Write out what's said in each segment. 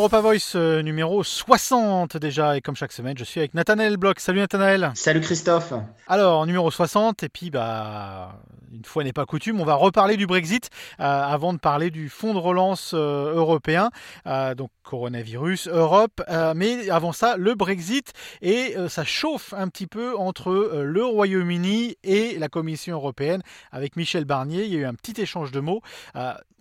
Europa Voice euh, numéro 60 déjà, et comme chaque semaine, je suis avec Nathanaël Bloch. Salut Nathanaël. Salut Christophe. Alors, numéro 60, et puis bah, une fois n'est pas coutume, on va reparler du Brexit euh, avant de parler du fonds de relance euh, européen, donc coronavirus, Europe, mais avant ça, le Brexit, et ça chauffe un petit peu entre le Royaume-Uni et la Commission européenne avec Michel Barnier. Il y a eu un petit échange de mots.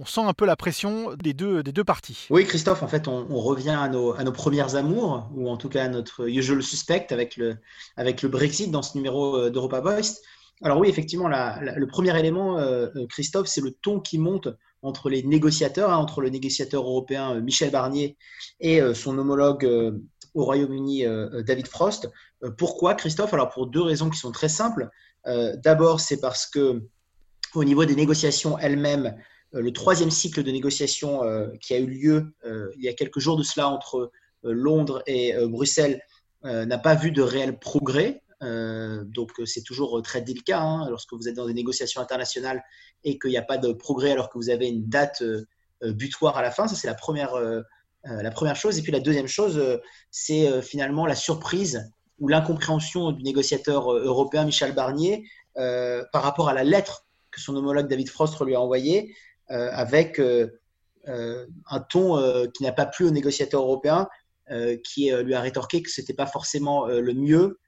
On sent un peu la pression des deux, des deux parties. Oui, Christophe, en fait, on, revient à nos, premières amours, ou en tout cas à notre usual suspect avec le, avec le Brexit dans ce numéro euh, d'Europa Voice. Alors oui, effectivement, le premier élément, euh, euh, Christophe, c'est le ton qui monte entre les négociateurs, hein, entre le négociateur européen Michel Barnier et son homologue au Royaume-Uni David Frost. pourquoi, Christophe? Alors pour deux raisons qui sont très simples. D'abord, c'est parce que au niveau des négociations elles-mêmes, le troisième cycle de négociation euh, qui a eu lieu euh, il y a quelques jours de cela entre Londres et Bruxelles n'a pas vu de réel progrès. donc c'est toujours très délicat hein, lorsque vous êtes dans des négociations internationales et qu'il n'y a pas de progrès alors que vous avez une date butoir à la fin. Ça c'est la première, la première chose. Et puis la deuxième chose, c'est finalement la surprise ou l'incompréhension du négociateur européen Michel Barnier par rapport à la lettre que son homologue David Frost lui a envoyée euh, avec euh, euh, un ton qui n'a pas plu aux négociateurs européens, qui lui a rétorqué que ce n'était pas forcément le mieux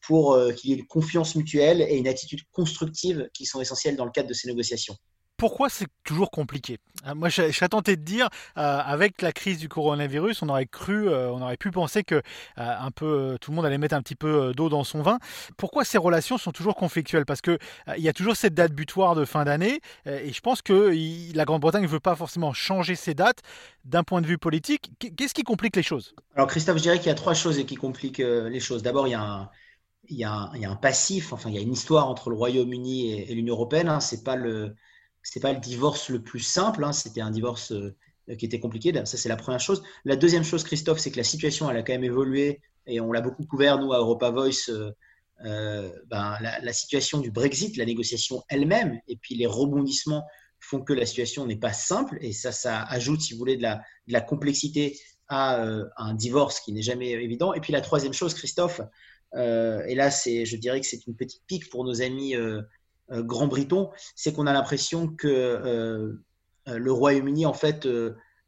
pour qu'il y ait une confiance mutuelle et une attitude constructive qui sont essentielles dans le cadre de ces négociations pourquoi c'est toujours compliqué? Euh, Moi, je, serais tenté de dire, euh, avec la crise du coronavirus, on aurait cru, euh, on aurait pu penser que un peu tout le monde allait mettre un petit peu d'eau dans son vin. Pourquoi ces relations sont toujours conflictuelles? Parce que il y a toujours cette date butoir de fin d'année, et je pense que la Grande-Bretagne ne veut pas forcément changer ces dates d'un point de vue politique. Qu'est-ce qui complique les choses? Alors, Christophe, je dirais qu'il y a trois choses qui compliquent les choses. D'abord, il y a un il y, a un, passif, enfin il y a une histoire entre le Royaume-Uni et, l'Union européenne. Hein. C'est pas le, c'est pas le divorce le plus simple, hein, c'était un divorce euh, qui était compliqué. Ça, c'est la première chose. La deuxième chose, Christophe, c'est que la situation, elle a quand même évolué et on l'a beaucoup couvert, nous, à Europa Voice. Euh, euh, ben, la, situation du Brexit, la négociation elle-même, et puis les rebondissements font que la situation n'est pas simple. Et ça, ça ajoute, si vous voulez, de la, complexité à, un divorce qui n'est jamais évident. Et puis la troisième chose, Christophe, et là, je dirais que c'est une petite pique pour nos amis Grand Briton, c'est qu'on a l'impression que euh, euh, le Royaume-Uni, en fait,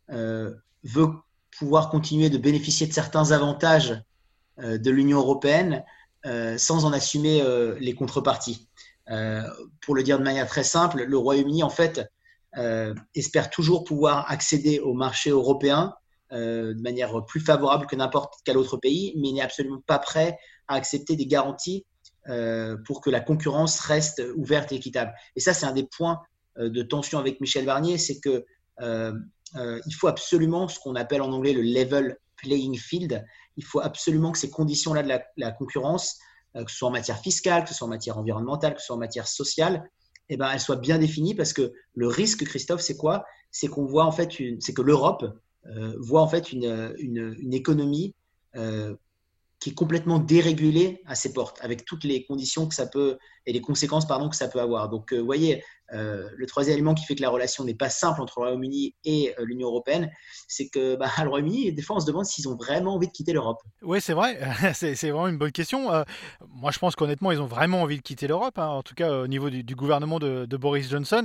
veut pouvoir continuer de bénéficier de certains avantages de l'Union européenne sans en assumer les contreparties. pour le dire de manière très simple, le Royaume-Uni, en fait, espère toujours pouvoir accéder au marché européen de manière plus favorable que n'importe quel autre pays, mais n'est absolument pas prêt à accepter des garanties euh, pour que la concurrence reste ouverte et équitable. Et ça, c'est un des points euh, de tension avec Michel Barnier, c'est que euh, il faut absolument ce qu'on appelle en anglais le level playing field. Il faut absolument que ces conditions-là de la, concurrence, que ce soit en matière fiscale, que ce soit en matière environnementale, que ce soit en matière sociale, eh ben, elles soient bien définies parce que le risque, Christophe, c'est quoi? C'est qu'on voit en fait, c'est que l'Europe voit en fait une, une économie qui est complètement dérégulé à ses portes, avec toutes les conditions que ça peut et les conséquences pardon que ça peut avoir. Donc, euh, vous voyez, euh, le troisième élément qui fait que la relation n'est pas simple entre le Royaume-Uni et euh, l'Union européenne, c'est que bah, le Royaume-Uni, des fois, on se demande s'ils ont vraiment envie de quitter l'Europe. Oui, c'est vrai, c'est vraiment une bonne question. moi, je pense qu'honnêtement, ils ont vraiment envie de quitter l'Europe, hein, en tout cas au niveau du, gouvernement de, Boris Johnson.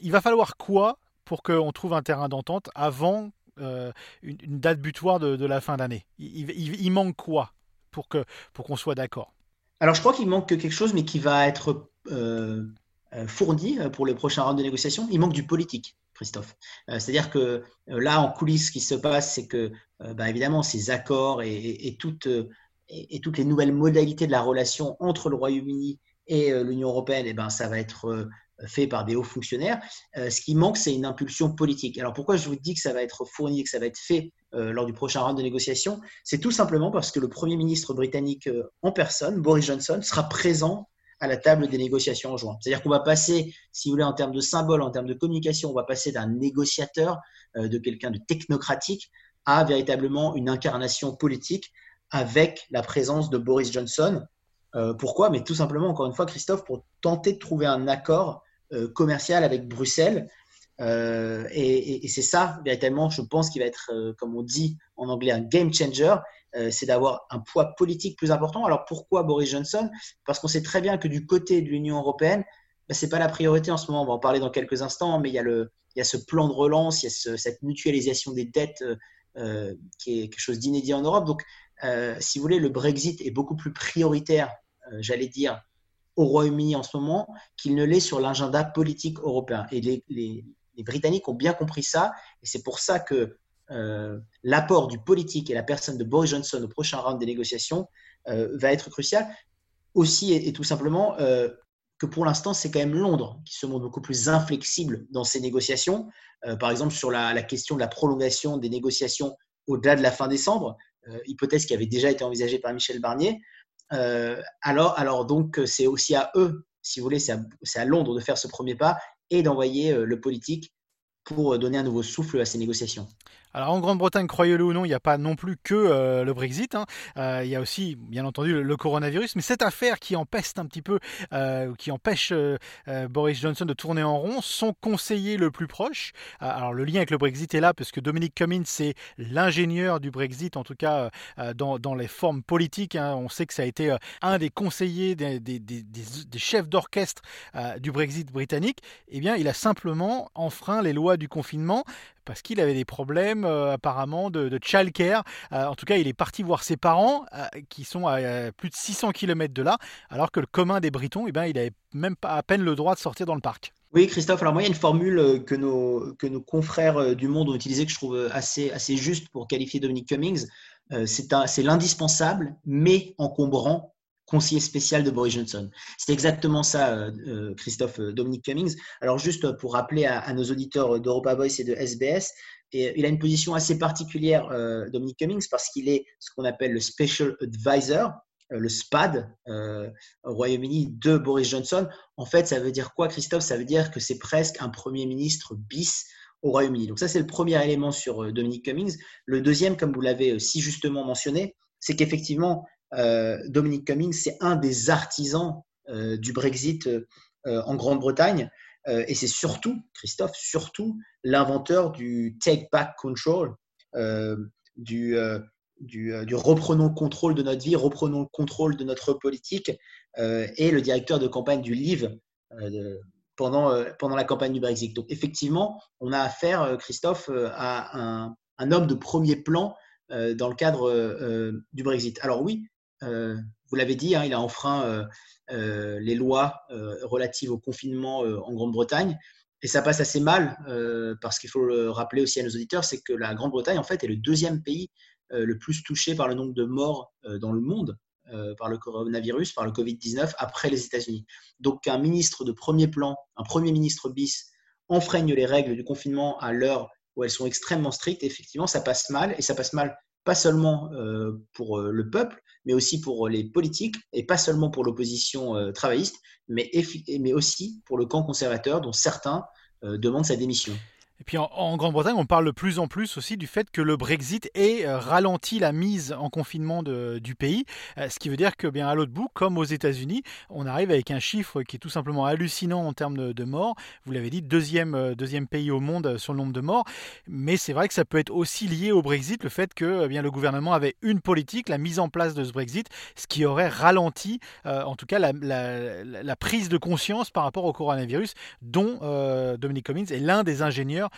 il va falloir quoi pour qu'on trouve un terrain d'entente avant euh, une, date butoir de, la fin d'année il, manque quoi pour que pour qu'on soit d'accord? Alors je crois qu'il manque quelque chose, mais qui va être euh, euh, fourni pour le prochain round de négociation. Il manque du politique. Christophe. C'est-à-dire que là, en coulisses, ce qui se passe, c'est que, bah, évidemment, ces accords et, toutes, et, toutes les nouvelles modalités de la relation entre le Royaume-Uni et l'Union européenne, et eh ben, ça va être fait par des hauts fonctionnaires. Euh, ce qui manque, c'est une impulsion politique. Alors pourquoi je vous dis que ça va être fourni, que ça va être fait euh, lors du prochain round de négociation C'est tout simplement parce que le Premier ministre britannique euh, en personne, Boris Johnson, sera présent à la table des négociations en juin. C'est-à-dire qu'on va passer, si vous voulez, en termes de symbole, en termes de communication, on va passer d'un négociateur, de quelqu'un de technocratique, à véritablement une incarnation politique avec la présence de Boris Johnson. Pourquoi? Mais tout simplement, encore une fois, Christophe, pour tenter de trouver un accord euh, commercial avec Bruxelles et, c'est ça, véritablement, je pense, qui va être, comme on dit en anglais, un game changer. c'est d'avoir un poids politique plus important. Alors pourquoi Boris Johnson? Parce qu'on sait très bien que du côté de l'Union européenne, ben, ce n'est pas la priorité en ce moment. On va en parler dans quelques instants, mais il y a, le, il y a ce plan de relance, il y a cette mutualisation des dettes qui est quelque chose d'inédit en Europe. Donc, si vous voulez, le Brexit est beaucoup plus prioritaire, j'allais dire, au Royaume-Uni en ce moment qu'il ne l'est sur l'agenda politique européen. Et les, Britanniques ont bien compris ça, et c'est pour ça que euh, l'apport du politique et la personne de Boris Johnson au prochain round des négociations euh, va être crucial. Aussi et, tout simplement euh, que pour l'instant, c'est quand même Londres qui se montre beaucoup plus inflexible dans ces négociations. par exemple, sur la, question de la prolongation des négociations au-delà de la fin décembre, hypothèse qui avait déjà été envisagée par Michel Barnier. Euh, alors, alors donc, c'est aussi à eux, si vous voulez, c'est à, Londres de faire ce premier pas et d'envoyer euh, le politique pour donner un nouveau souffle à ces négociations. Alors en Grande-Bretagne, croyez-le ou non, il n'y a pas non plus que euh, le Brexit. Hein. Euh, il y a aussi, bien entendu, le, coronavirus. Mais cette affaire qui empeste un petit peu, euh, qui empêche Boris Johnson de tourner en rond, son conseiller le plus proche. alors le lien avec le Brexit est là parce que Dominic Cummings, c'est l'ingénieur du Brexit, en tout cas dans, les formes politiques. Hein. On sait que ça a été un des conseillers, des chefs d'orchestre du Brexit britannique. Eh bien, il a simplement enfreint les lois du confinement parce qu'il avait des problèmes euh, apparemment de, de childcare. Euh, en tout cas, il est parti voir ses parents euh, qui sont à plus de 600 km de là, alors que le commun des Britons, eh ben, il avait même pas à peine le droit de sortir dans le parc. Oui, Christophe, alors moi, il y a une formule que nos, confrères du monde ont utilisée que je trouve assez, assez juste pour qualifier Dominic Cummings. C'est l'indispensable, mais encombrant conseiller spécial de Boris Johnson. C'est exactement ça, euh, euh, Christophe euh, Dominique Cummings. Alors juste pour rappeler à, nos auditeurs d'Europa Voice et de SBS, il a une position assez particulière, Dominique Cummings, parce qu'il est ce qu'on appelle le Special Advisor, le SPAD au Royaume-Uni de Boris Johnson. En fait, ça veut dire quoi, Christophe? Ça veut dire que c'est presque un Premier ministre bis au Royaume-Uni. Donc ça, c'est le premier élément sur Dominique Cummings. Le deuxième, comme vous l'avez si justement mentionné, c'est qu'effectivement, euh, Dominique Cummings, c'est un des artisans euh, du Brexit euh, en Grande-Bretagne. et c'est surtout, Christophe, surtout l'inventeur du Take Back Control, du, reprenons le contrôle de notre vie, reprenons le contrôle de notre politique, et le directeur de campagne du Livre pendant, la campagne du Brexit. Donc effectivement, on a affaire, Christophe, à un, homme de premier plan dans le cadre du Brexit. Alors oui, vous l'avez dit, hein, il a enfreint euh, euh, les lois relatives au confinement en Grande-Bretagne. Et ça passe assez mal, parce qu'il faut le rappeler aussi à nos auditeurs, c'est que la Grande-Bretagne, en fait, est le deuxième pays le plus touché par le nombre de morts dans le monde par le coronavirus, par le Covid-19, après les États-Unis. Donc un ministre de premier plan, un premier ministre bis, enfreigne les règles du confinement à l'heure où elles sont extrêmement strictes, effectivement, ça passe mal, et ça passe mal pas seulement pour le peuple, mais aussi pour les politiques, et pas seulement pour l'opposition euh, travailliste, mais, aussi pour le camp conservateur dont certains euh, demandent sa démission. Et puis en, Grande-Bretagne, on parle de plus en plus aussi du fait que le Brexit ait euh, ralenti la mise en confinement du pays, euh, ce qui veut dire que bien à l'autre bout, comme aux États-Unis, on arrive avec un chiffre qui est tout simplement hallucinant en termes de, morts. Vous l'avez dit, deuxième, euh, pays au monde sur le nombre de morts. Mais c'est vrai que ça peut être aussi lié au Brexit, le fait que bien le gouvernement avait une politique, la mise en place de ce Brexit, ce qui aurait ralenti, en tout cas, la, prise de conscience par rapport au coronavirus, dont Dominic Cummings est l'un des ingénieurs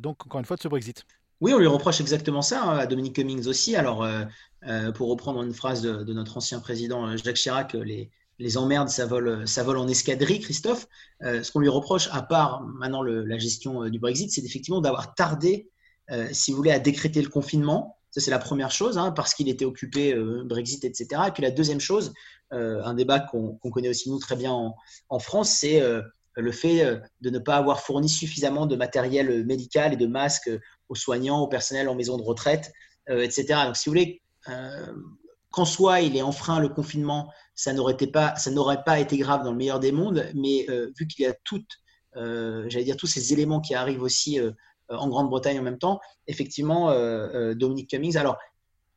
donc encore une fois de ce Brexit. Oui, on lui reproche exactement ça, hein, à Dominique Cummings aussi. Alors, euh, euh, pour reprendre une phrase de, notre ancien président Jacques Chirac, les, les emmerdes, ça vole, ça vole en escadrille, Christophe. ce qu'on lui reproche, à part maintenant la gestion du Brexit, c'est effectivement d'avoir tardé, si vous voulez, à décréter le confinement. Ça, c'est la première chose, hein, parce qu'il était occupé, Brexit, etc. Et puis la deuxième chose, un débat qu'on connaît aussi nous très bien en, en France, c'est le fait euh, de ne pas avoir fourni suffisamment de matériel médical et de masques aux soignants, au personnel en maison de retraite, euh, etc. Donc, si vous voulez, euh, qu'en soi il est enfreint le confinement, ça n'aurait pas, ça n'aurait pas été grave dans le meilleur des mondes, mais vu qu'il y a toutes, j'allais dire tous ces éléments qui arrivent aussi en Grande-Bretagne en même temps, effectivement, Dominique Cummings, alors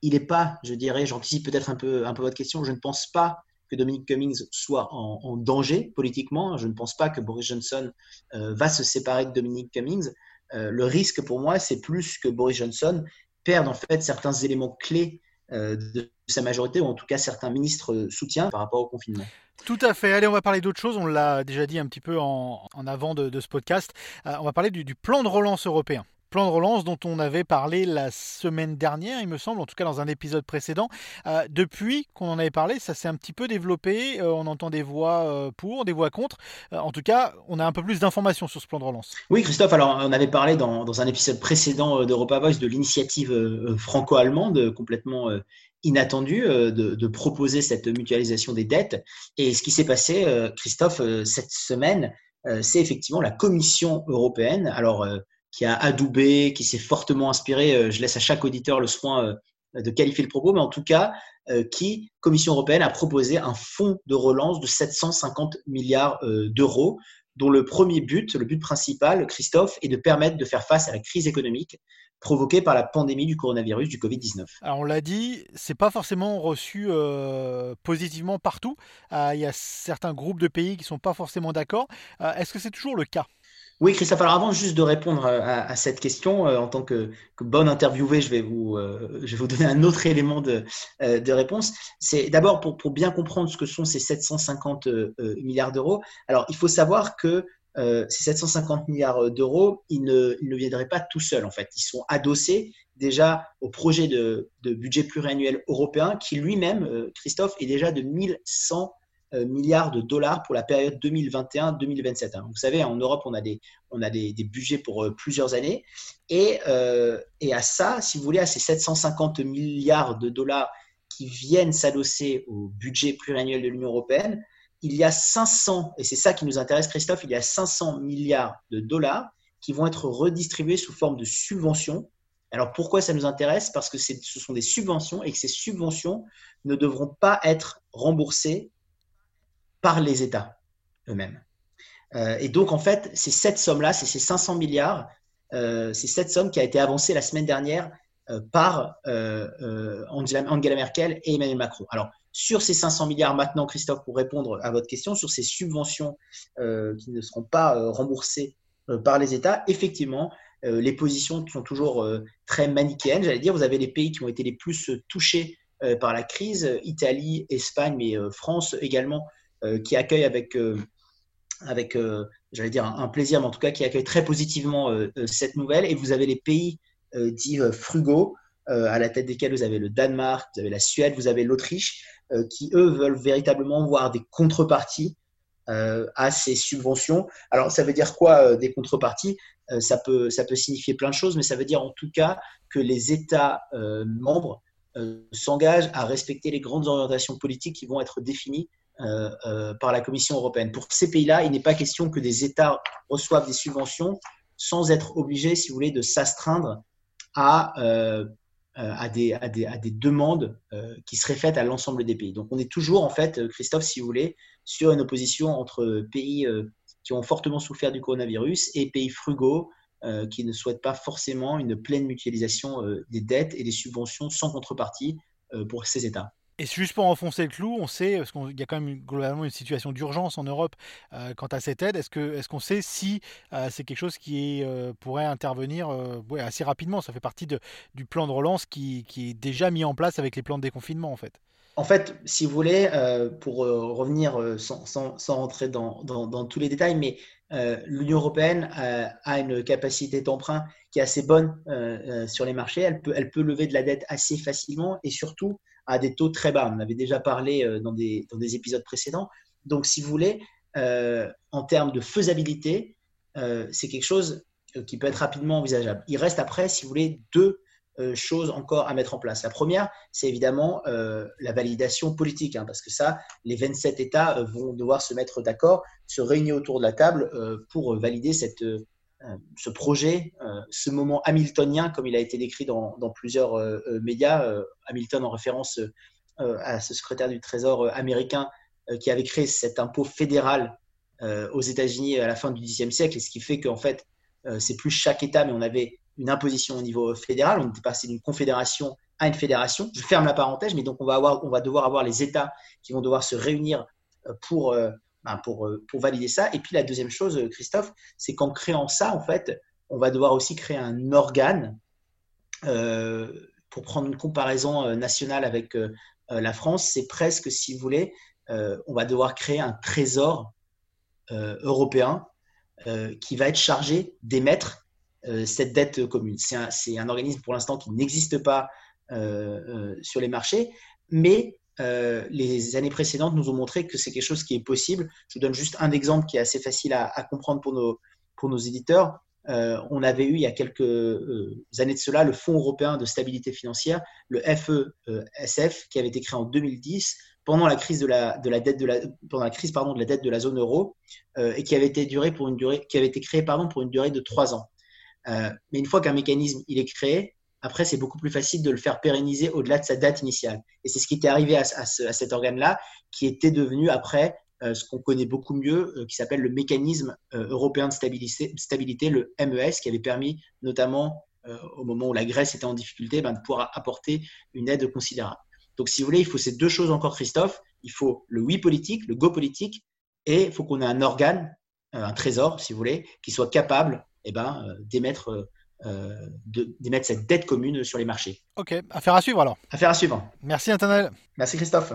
il n'est pas, je dirais, j'anticipe peut-être un peu, un peu votre question, je ne pense pas que Dominic Cummings soit en, danger politiquement. Je ne pense pas que Boris Johnson va se séparer de Dominic Cummings. le risque pour moi, c'est plus que Boris Johnson perde en fait certains éléments clés de sa majorité, ou en tout cas certains ministres soutiens par rapport au confinement. Tout à fait. Allez, on va parler d'autre chose. On l'a déjà dit un petit peu en, avant de, ce podcast. on va parler du plan de relance européen plan de relance dont on avait parlé la semaine dernière, il me semble, en tout cas dans un épisode précédent. Euh, depuis qu'on en avait parlé, ça s'est un petit peu développé. Euh, on entend des voix euh, pour, des voix contre. en tout cas, on a un peu plus d'informations sur ce plan de relance. Oui, Christophe, alors on avait parlé dans, un épisode précédent d'Europa Voice de l'initiative franco-allemande complètement inattendue de, de, proposer cette mutualisation des dettes. Et ce qui s'est passé, Christophe, cette semaine, c'est effectivement la Commission européenne. Alors, qui a adoubé, qui s'est fortement inspiré. Euh, je laisse à chaque auditeur le soin euh, de qualifier le propos, mais en tout cas, euh, qui, Commission européenne, a proposé un fonds de relance de 750 milliards d'euros, dont le premier but, le but principal, Christophe, est de permettre de faire face à la crise économique provoquée par la pandémie du coronavirus, du Covid-19. Alors on l'a dit, c'est pas forcément reçu positivement partout. Il y a certains groupes de pays qui sont pas forcément d'accord. Est-ce que c'est toujours le cas? Oui, Christophe, alors avant juste de répondre à, cette question, euh, en tant que, bonne interviewée, je vais, vous, euh, je vais vous donner un autre élément de, euh, de réponse. C'est d'abord pour, pour, bien comprendre ce que sont ces 750 milliards d'euros. Alors, il faut savoir que ces 750 milliards d'euros, ils ne, ils ne viendraient pas tout seuls, en fait. Ils sont adossés déjà au projet de, de budget pluriannuel européen qui lui-même, Christophe, est déjà de 1100 euh, milliards de dollars pour la période 2021-2027. Hein. Vous savez, en Europe, on a des, on a des, budgets pour euh, plusieurs années. Et, euh, et à ça, si vous voulez, à ces 750 milliards de dollars qui viennent s'adosser au budget pluriannuel de l'Union européenne, il y a 500, et c'est ça qui nous intéresse, Christophe, il y a 500 milliards de dollars qui vont être redistribués sous forme de subventions. Alors pourquoi ça nous intéresse? Parce que ce sont des subventions et que ces subventions ne devront pas être remboursées par les États eux-mêmes. Euh, et donc, en fait, c'est cette somme-là, c'est ces 500 milliards, euh, c'est cette somme qui a été avancée la semaine dernière euh, par Angela, Merkel et Emmanuel Macron. Alors, sur ces 500 milliards maintenant, Christophe, pour répondre à votre question, sur ces subventions qui ne seront pas remboursées par les États, effectivement, les positions sont toujours très manichéennes. J'allais dire, vous avez les pays qui ont été les plus touchés par la crise, Italie, Espagne, mais France également, qui accueille avec, euh, avec euh, j'allais dire, un, plaisir, mais en tout cas qui accueille très positivement cette nouvelle. Et vous avez les pays dits frugaux, à la tête desquels vous avez le Danemark, vous avez la Suède, vous avez l'Autriche, qui eux veulent véritablement voir des contreparties à ces subventions. Alors ça veut dire quoi des contreparties? Ça, peut, ça peut signifier plein de choses, mais ça veut dire en tout cas que les États membres s'engagent à respecter les grandes orientations politiques qui vont être définies euh, euh, par la Commission européenne. Pour ces pays-là, il n'est pas question que des États reçoivent des subventions sans être obligés, si vous voulez, de s'astreindre à, euh, des, demandes qui seraient faites à l'ensemble des pays. Donc on est toujours, en fait, Christophe, si vous voulez, sur une opposition entre pays qui ont fortement souffert du coronavirus et pays frugaux qui ne souhaitent pas forcément une pleine mutualisation des dettes et des subventions sans contrepartie pour ces États. Et juste pour enfoncer le clou, on sait, parce qu'il y a quand même globalement une situation d'urgence en Europe euh, quant à cette aide, est-ce qu'on sait si euh, c'est quelque chose qui euh, pourrait intervenir assez rapidement? Ça fait partie du plan de relance qui, est déjà mis en place avec les plans de déconfinement en fait. En fait, si vous voulez, pour revenir sans, sans, rentrer dans, tous les détails, mais l'Union européenne a une capacité d'emprunt qui est assez bonne sur les marchés. Elle peut lever de la dette assez facilement et surtout, à des taux très bas. On avait déjà parlé euh, dans des, dans des épisodes précédents. Donc, si vous voulez, euh, en termes de faisabilité, euh, c'est quelque chose qui peut être rapidement envisageable. Il reste après, si vous voulez, deux choses encore à mettre en place. La première, c'est évidemment la validation politique, hein, parce que ça, les 27 États vont devoir se mettre d'accord, se réunir autour de la table pour valider cette, ce projet, euh, ce moment hamiltonien, comme il a été décrit dans, plusieurs euh, médias, Hamilton en référence à ce secrétaire du Trésor américain qui avait créé cet impôt fédéral aux États-Unis à la fin du Xe siècle, et ce qui fait qu'en fait, c'est plus chaque État, mais on avait une imposition au niveau fédéral, on était passé d'une confédération à une fédération. Je ferme la parenthèse, mais donc on va, avoir, on va devoir avoir les États qui vont devoir se réunir pour, pour, pour valider ça. Et puis la deuxième chose, Christophe, c'est qu'en créant ça, en fait, on va devoir aussi créer un organe pour prendre une comparaison nationale avec la France, c'est presque, si vous voulez, on va devoir créer un trésor européen qui va être chargé d'émettre cette dette commune. C'est un, organisme pour l'instant qui n'existe pas sur les marchés, mais les années précédentes nous ont montré que c'est quelque chose qui est possible. Je vous donne juste un exemple qui est assez facile à, comprendre pour nos, pour nos éditeurs. Euh, on avait eu il y a quelques euh, années de cela le Fonds européen de stabilité financière, le FESF, qui avait été créé en 2010 pendant la crise de la, dette de la, pendant la crise pardon de la dette de la zone euro euh, et qui avait été duré pour une durée qui avait été créé pardon pour une durée de trois ans. mais une fois qu'un mécanisme il est créé, après c'est beaucoup plus facile de le faire pérenniser au-delà de sa date initiale. Et c'est ce qui était arrivé à, cet organe-là, qui était devenu après euh, ce qu'on connaît beaucoup mieux, euh, qui s'appelle le mécanisme euh, européen de stabilité, le MES, qui avait permis notamment au moment où la Grèce était en difficulté, ben, de pouvoir apporter une aide considérable. Donc, si vous voulez, il faut ces deux choses encore, Christophe. Il faut le oui politique, le go politique, et il faut qu'on ait un organe, un trésor, si vous voulez, qui soit capable eh ben, d'émettre d'émettre cette dette commune sur les marchés. Ok, affaire à suivre alors. Affaire à suivre. Merci Nathanaël. Merci Christophe.